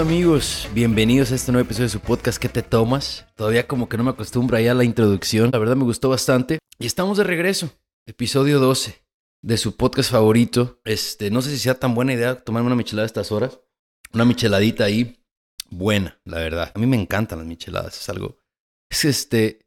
amigos? Bienvenidos a este nuevo episodio de su podcast ¿Qué te tomas? Todavía como que no me acostumbro ya a la introducción, la verdad me gustó bastante. Y estamos de regreso, episodio 12 de su podcast favorito. Este, no sé si sea tan buena idea tomarme una michelada a estas horas. Una micheladita ahí, buena, la verdad. A mí me encantan las micheladas, es algo... Es este...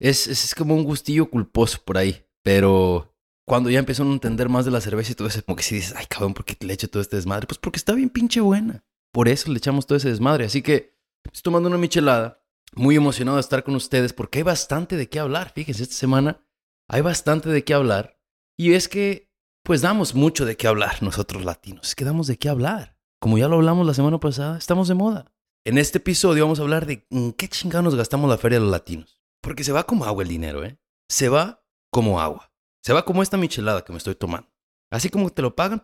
Es, es, como un gustillo culposo por ahí, pero cuando ya empezó a entender más de la cerveza y todo eso, como que si dices, ay cabrón, ¿por qué le echo todo este desmadre? Pues porque está bien pinche buena. Por eso le echamos todo ese desmadre. Así que estoy tomando una michelada, muy emocionado de estar con ustedes porque hay bastante de qué hablar. Fíjense, esta semana hay bastante de qué hablar. Y es que, pues damos mucho de qué hablar nosotros latinos. Es que damos de qué hablar. Como ya lo hablamos la semana pasada, estamos de moda. En este episodio vamos a hablar de en qué chingados gastamos la feria de los latinos. Porque se va como agua el dinero, ¿eh? Se va como agua. Se va como esta michelada que me estoy tomando. Así como te lo pagan,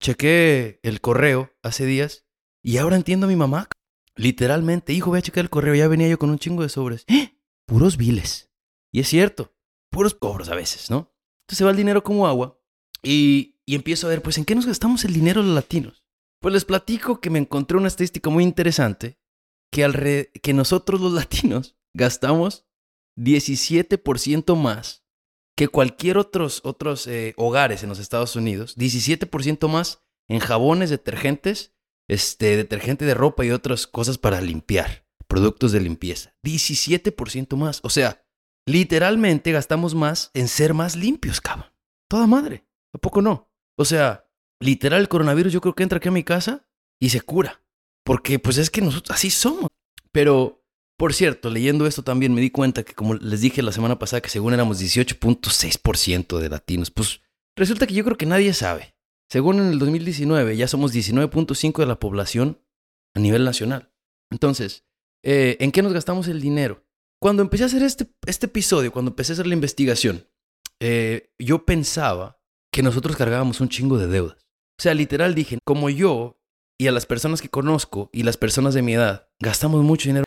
chequé el correo hace días y ahora entiendo a mi mamá. Literalmente, hijo, voy a checar el correo. Ya venía yo con un chingo de sobres. ¡Eh! Puros viles. Y es cierto, puros cobros a veces, ¿no? Entonces se va el dinero como agua y, y empiezo a ver, pues, ¿en qué nos gastamos el dinero los latinos? Pues les platico que me encontré una estadística muy interesante que, que nosotros los latinos gastamos 17% más que cualquier otros, otros eh, hogares en los Estados Unidos, 17% más en jabones, detergentes este, detergente de ropa y otras cosas para limpiar, productos de limpieza. 17% más. O sea, literalmente gastamos más en ser más limpios, cabrón. Toda madre. ¿A poco no? O sea, literal el coronavirus yo creo que entra aquí a mi casa y se cura. Porque pues es que nosotros así somos. Pero, por cierto, leyendo esto también me di cuenta que como les dije la semana pasada que según éramos 18.6% de latinos, pues resulta que yo creo que nadie sabe. Según en el 2019, ya somos 19.5 de la población a nivel nacional. Entonces, eh, ¿en qué nos gastamos el dinero? Cuando empecé a hacer este, este episodio, cuando empecé a hacer la investigación, eh, yo pensaba que nosotros cargábamos un chingo de deudas. O sea, literal dije, como yo y a las personas que conozco y las personas de mi edad gastamos mucho dinero,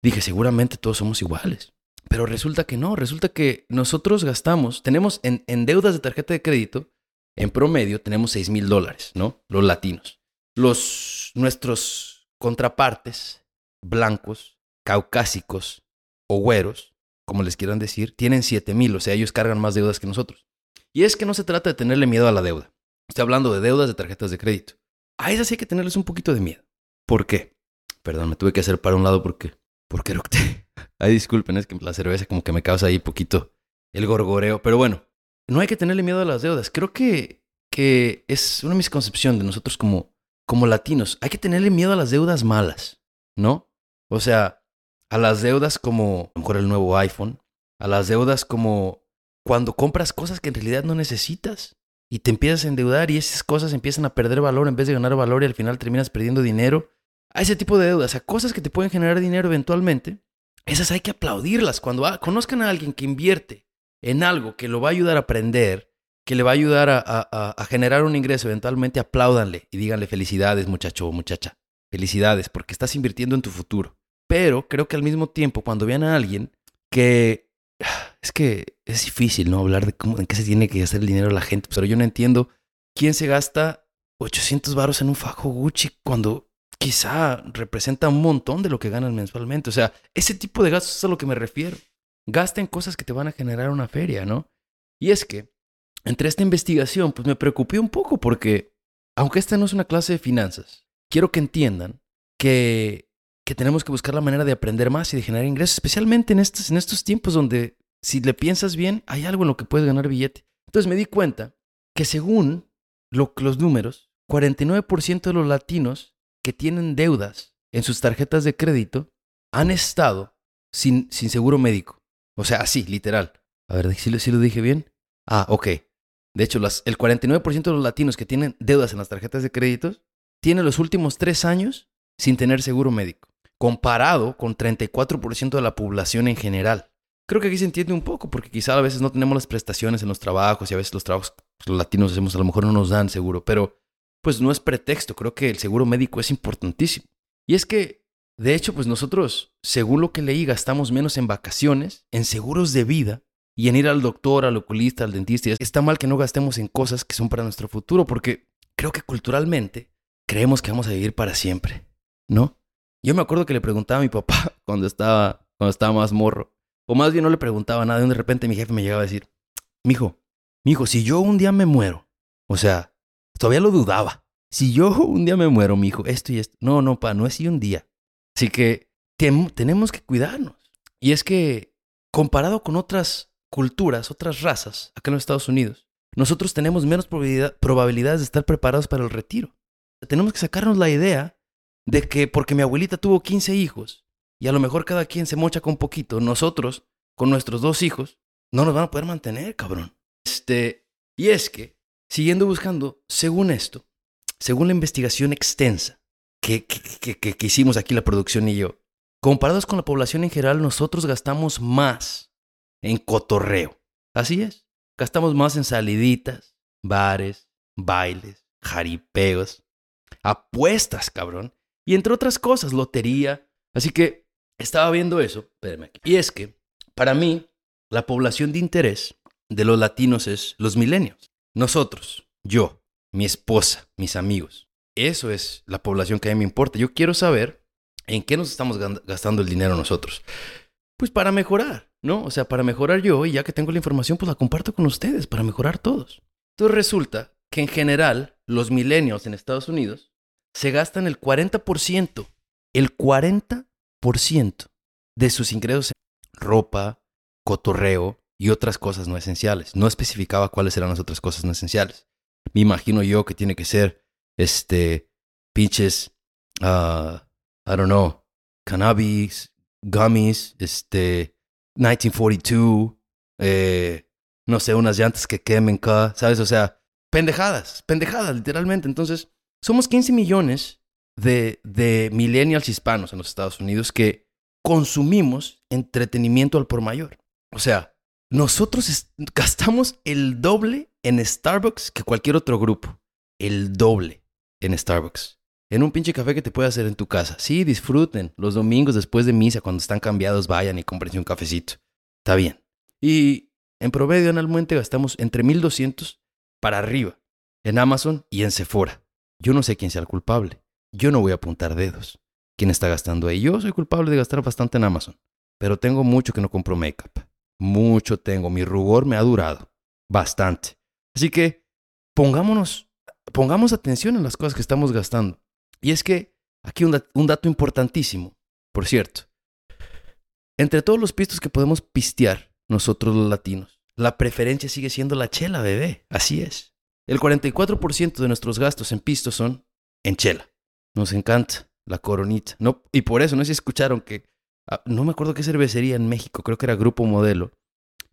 dije, seguramente todos somos iguales. Pero resulta que no, resulta que nosotros gastamos, tenemos en, en deudas de tarjeta de crédito, en promedio tenemos 6 mil dólares, ¿no? Los latinos. Los, nuestros contrapartes, blancos, caucásicos o güeros, como les quieran decir, tienen 7 mil, o sea, ellos cargan más deudas que nosotros. Y es que no se trata de tenerle miedo a la deuda. Estoy hablando de deudas de tarjetas de crédito. A esas sí hay que tenerles un poquito de miedo. ¿Por qué? Perdón, me tuve que hacer para un lado porque... Porque Ay, disculpen, es que la cerveza como que me causa ahí poquito el gorgoreo. Pero bueno, no hay que tenerle miedo a las deudas. Creo que, que es una misconcepción de nosotros como, como latinos. Hay que tenerle miedo a las deudas malas, ¿no? O sea, a las deudas como mejor el nuevo iPhone, a las deudas como cuando compras cosas que en realidad no necesitas y te empiezas a endeudar y esas cosas empiezan a perder valor en vez de ganar valor y al final terminas perdiendo dinero. A ese tipo de deudas, a cosas que te pueden generar dinero eventualmente, esas hay que aplaudirlas. Cuando conozcan a alguien que invierte en algo que lo va a ayudar a aprender, que le va a ayudar a, generar un ingreso, eventualmente apláudanle y díganle felicidades muchacho o muchacha. Felicidades porque estás invirtiendo en tu futuro. Pero creo que al mismo tiempo cuando vean a alguien que... Es que es difícil, ¿no? Hablar de cómo, en qué se tiene que hacer el dinero la gente. Pero yo no entiendo quién se gasta 800 baros en un fajo Gucci cuando quizá representa un montón de lo que ganan mensualmente. O sea, ese tipo de gastos es a lo que me refiero. Gasta en cosas que te van a generar una feria, ¿no? Y es que, entre esta investigación, pues me preocupé un poco porque, aunque esta no es una clase de finanzas, quiero que entiendan que, que tenemos que buscar la manera de aprender más y de generar ingresos, especialmente en estos, en estos tiempos donde, si le piensas bien, hay algo en lo que puedes ganar billete. Entonces me di cuenta que según los números, 49% de los latinos que tienen deudas en sus tarjetas de crédito han estado sin, sin seguro médico. O sea, así, literal. A ver, ¿sí, lo dije bien? Ah, ok. De hecho, las, el 49% de los latinos que tienen deudas en las tarjetas de créditos tienen los últimos tres años sin tener seguro médico, comparado con 34% de la población en general. Creo que aquí se entiende un poco, porque quizá a veces no tenemos las prestaciones en los trabajos y a veces los trabajos que los latinos hacemos a lo mejor no nos dan seguro, pero pues no es pretexto, creo que el seguro médico es importantísimo. Y es que de hecho, pues nosotros, según lo que leí, gastamos menos en vacaciones, en seguros de vida y en ir al doctor, al oculista, al dentista. Está mal que no gastemos en cosas que son para nuestro futuro, porque creo que culturalmente creemos que vamos a vivir para siempre. ¿no? Yo me acuerdo que le preguntaba a mi papá cuando estaba, cuando estaba más morro. O más bien no le preguntaba nada. Y de repente mi jefe me llegaba a decir, mijo, mijo, si yo un día me muero, o sea, todavía lo dudaba. Si yo un día me muero, mijo, esto y esto. No, no, pa, no es si un día. Así que tenemos que cuidarnos. Y es que comparado con otras culturas, otras razas, acá en los Estados Unidos, nosotros tenemos menos probabilidades de estar preparados para el retiro. Tenemos que sacarnos la idea de que porque mi abuelita tuvo 15 hijos y a lo mejor cada quien se mocha con poquito, nosotros, con nuestros dos hijos, no nos van a poder mantener, cabrón. Este, y es que, siguiendo buscando, según esto, según la investigación extensa que, que, que, hicimos aquí la producción y yo, comparados con la población en general, nosotros gastamos más en cotorreo. Así es. Gastamos más en saliditas, bares, bailes, jaripeos, apuestas, cabrón. Y entre otras cosas, lotería. Así que estaba viendo eso. Y es que, para mí, la población de interés de los latinos es los milenios. Nosotros, yo, mi esposa, mis amigos. Eso es la población que a mí me importa. Yo quiero saber en qué nos estamos gastando el dinero nosotros. Pues para mejorar, ¿no? O sea, para mejorar yo, y ya que tengo la información, pues la comparto con ustedes, para mejorar todos. Entonces resulta que en general los milenios en Estados Unidos se gastan el 40%, el 40% de sus ingresos en ropa, cotorreo y otras cosas no esenciales. No especificaba cuáles eran las otras cosas no esenciales. Me imagino yo que tiene que ser, este, pinches, uh, I don't know, cannabis, gummies, este, 1942, eh, no sé, unas llantas que quemen ¿sabes? O sea, pendejadas, pendejadas, literalmente. Entonces, somos 15 millones de, de millennials hispanos en los Estados Unidos que consumimos entretenimiento al por mayor. O sea, nosotros gastamos el doble en Starbucks que cualquier otro grupo. El doble en Starbucks en un pinche café que te puede hacer en tu casa. Sí, disfruten. Los domingos después de misa, cuando están cambiados, vayan y compren un cafecito. Está bien. Y en promedio en Almuente gastamos entre 1200 para arriba en Amazon y en Sephora. Yo no sé quién sea el culpable. Yo no voy a apuntar dedos. ¿Quién está gastando ahí? Yo soy culpable de gastar bastante en Amazon. Pero tengo mucho que no compro make-up. Mucho tengo. Mi rugor me ha durado. Bastante. Así que pongámonos, pongamos atención en las cosas que estamos gastando. Y es que aquí un, dato importantísimo, por cierto. Entre todos los pistos que podemos pistear nosotros los latinos, la preferencia sigue siendo la chela, bebé. Así es. El 44% de nuestros gastos en pistos son en chela. Nos encanta la coronita. No, y por eso, no sé si escucharon que, ah, no me acuerdo qué cervecería en México, creo que era Grupo Modelo,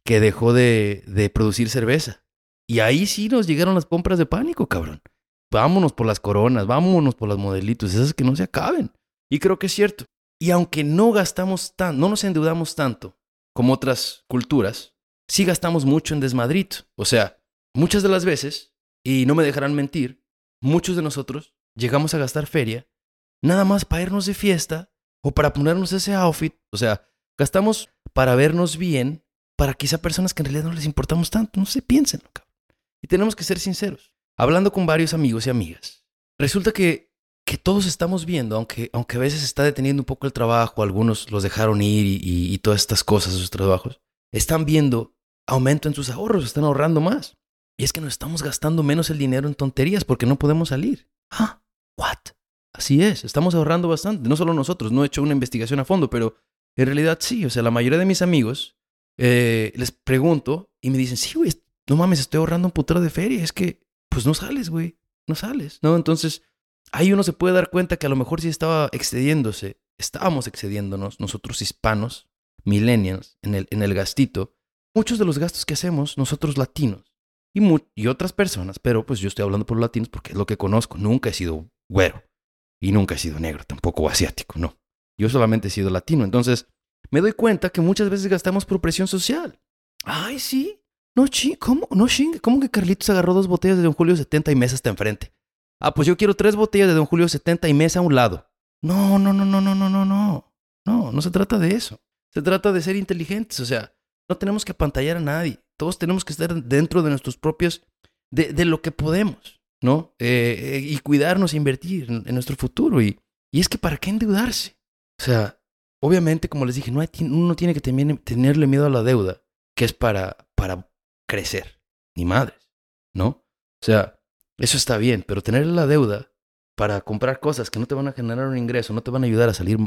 que dejó de, de producir cerveza. Y ahí sí nos llegaron las compras de pánico, cabrón vámonos por las coronas, vámonos por los modelitos, esas que no se acaben. Y creo que es cierto. Y aunque no gastamos tanto, no nos endeudamos tanto como otras culturas, sí gastamos mucho en desmadrito. O sea, muchas de las veces, y no me dejarán mentir, muchos de nosotros llegamos a gastar feria nada más para irnos de fiesta o para ponernos ese outfit. O sea, gastamos para vernos bien, para quizá personas que en realidad no les importamos tanto. No se piensen, Y tenemos que ser sinceros hablando con varios amigos y amigas, resulta que, que todos estamos viendo, aunque, aunque a veces está deteniendo un poco el trabajo, algunos los dejaron ir y, todas estas cosas, sus trabajos, están viendo aumento en sus ahorros, están ahorrando más. Y es que nos estamos gastando menos el dinero en tonterías porque no podemos salir. Ah, what? Así es, estamos ahorrando bastante. No solo nosotros, no he hecho una investigación a fondo, pero en realidad sí. O sea, la mayoría de mis amigos eh, les pregunto y me dicen, sí, güey, no mames, estoy ahorrando un putero de feria. Es que pues no sales, güey, no sales, ¿no? Entonces, ahí uno se puede dar cuenta que a lo mejor sí estaba excediéndose, estábamos excediéndonos nosotros hispanos, millennials, en el, en el gastito, muchos de los gastos que hacemos nosotros latinos y, y otras personas, pero pues yo estoy hablando por latinos porque es lo que conozco, nunca he sido güero y nunca he sido negro, tampoco asiático, no. Yo solamente he sido latino, entonces me doy cuenta que muchas veces gastamos por presión social. Ay, sí, no ching, ¿cómo? No ching, ¿cómo que Carlitos agarró dos botellas de Don Julio 70 y mesa hasta enfrente? Ah, pues yo quiero tres botellas de Don Julio 70 y mesa a un lado. No, no, no, no, no, no, no, no. No, no se trata de eso. Se trata de ser inteligentes, o sea, no tenemos que apantallar a nadie. Todos tenemos que estar dentro de nuestros propios, de, de lo que podemos, ¿no? Eh, eh, y cuidarnos e invertir en, nuestro futuro. Y Y es que ¿para qué endeudarse? O sea, obviamente, como les dije, no hay, uno tiene que tenerle miedo a la deuda, que es para, para crecer, ni madres, ¿no? O sea, eso está bien, pero tener la deuda para comprar cosas que no te van a generar un ingreso, no te van a ayudar a salir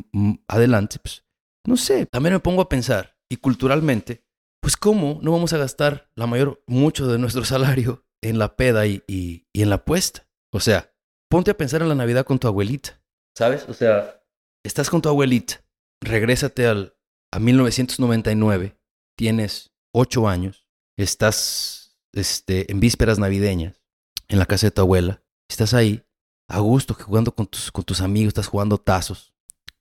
adelante, pues, no sé, también me pongo a pensar, y culturalmente, pues cómo no vamos a gastar la mayor, mucho de nuestro salario en la peda y, y, en la apuesta. O sea, ponte a pensar en la Navidad con tu abuelita, ¿sabes? O sea, estás con tu abuelita, regrésate al, a 1999, tienes ocho años, estás este, en vísperas navideñas, en la casa de tu abuela, estás ahí, a gusto, jugando con tus, con tus amigos, estás jugando tazos,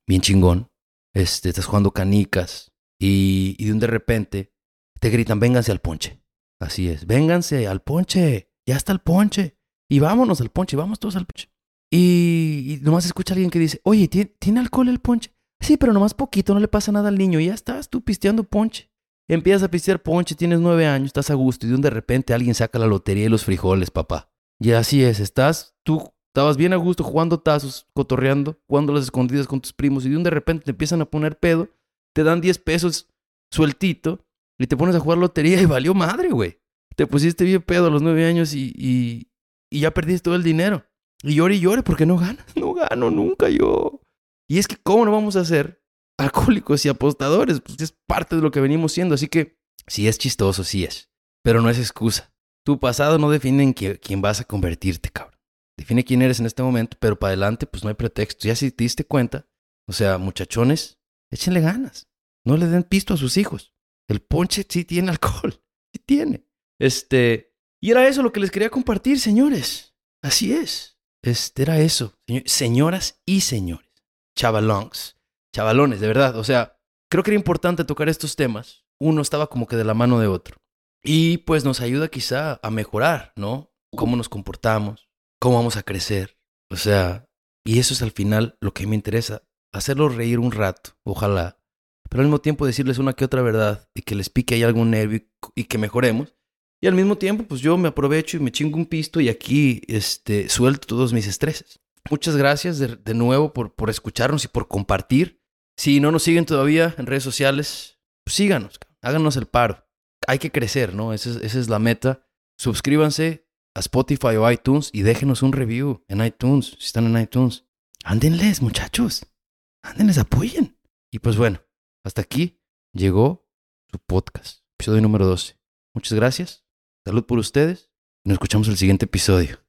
bien chingón, este, estás jugando canicas, y, y de un de repente te gritan, vénganse al ponche. Así es, vénganse al ponche, ya está el ponche, y vámonos al ponche, vamos todos al ponche. Y, nomás escucha alguien que dice, oye, ¿tiene, alcohol el ponche? Sí, pero nomás poquito, no le pasa nada al niño. Y ya estás tú pisteando ponche. Empiezas a pistear ponche, tienes nueve años, estás a gusto y de un de repente alguien saca la lotería y los frijoles, papá. Y así es, estás, tú estabas bien a gusto jugando tazos, cotorreando, jugando las escondidas con tus primos y de un de repente te empiezan a poner pedo, te dan diez pesos sueltito y te pones a jugar lotería y valió madre, güey. Te pusiste bien pedo a los nueve años y, y, y ya perdiste todo el dinero. Y llore y llore porque no ganas. No gano nunca yo. Y es que, ¿cómo no vamos a ser alcohólicos y apostadores? Pues es parte de lo que venimos siendo. Así que, sí es chistoso, sí es. Pero no es excusa. Tu pasado no define en quién vas a convertirte, cabrón. Define quién eres en este momento, pero para adelante, pues no hay pretexto. Ya si te diste cuenta, o sea, muchachones, échenle ganas. No le den pisto a sus hijos. El ponche sí tiene alcohol. Sí tiene. Este. Y era eso lo que les quería compartir, señores. Así es. Este era eso. Señoras y señores. Chavalongs. Chavalones, de verdad. O sea, creo que era importante tocar estos temas. Uno estaba como que de la mano de otro. Y pues nos ayuda quizá a mejorar, ¿no? Cómo nos comportamos, cómo vamos a crecer. O sea, y eso es al final lo que me interesa. Hacerlos reír un rato, ojalá. Pero al mismo tiempo decirles una que otra verdad y que les pique ahí algún nervio y que mejoremos. Y al mismo tiempo, pues yo me aprovecho y me chingo un pisto y aquí este, suelto todos mis estreses. Muchas gracias de, nuevo por, por escucharnos y por compartir. Si no nos siguen todavía en redes sociales, pues síganos, háganos el paro. Hay que crecer, ¿no? Esa es, esa es la meta. Suscríbanse a Spotify o iTunes y déjenos un review en iTunes, si están en iTunes. Ándenles, muchachos. Ándenles, apoyen. Y pues bueno, hasta aquí llegó su podcast, episodio número 12. Muchas gracias. Salud por ustedes. Nos escuchamos el siguiente episodio.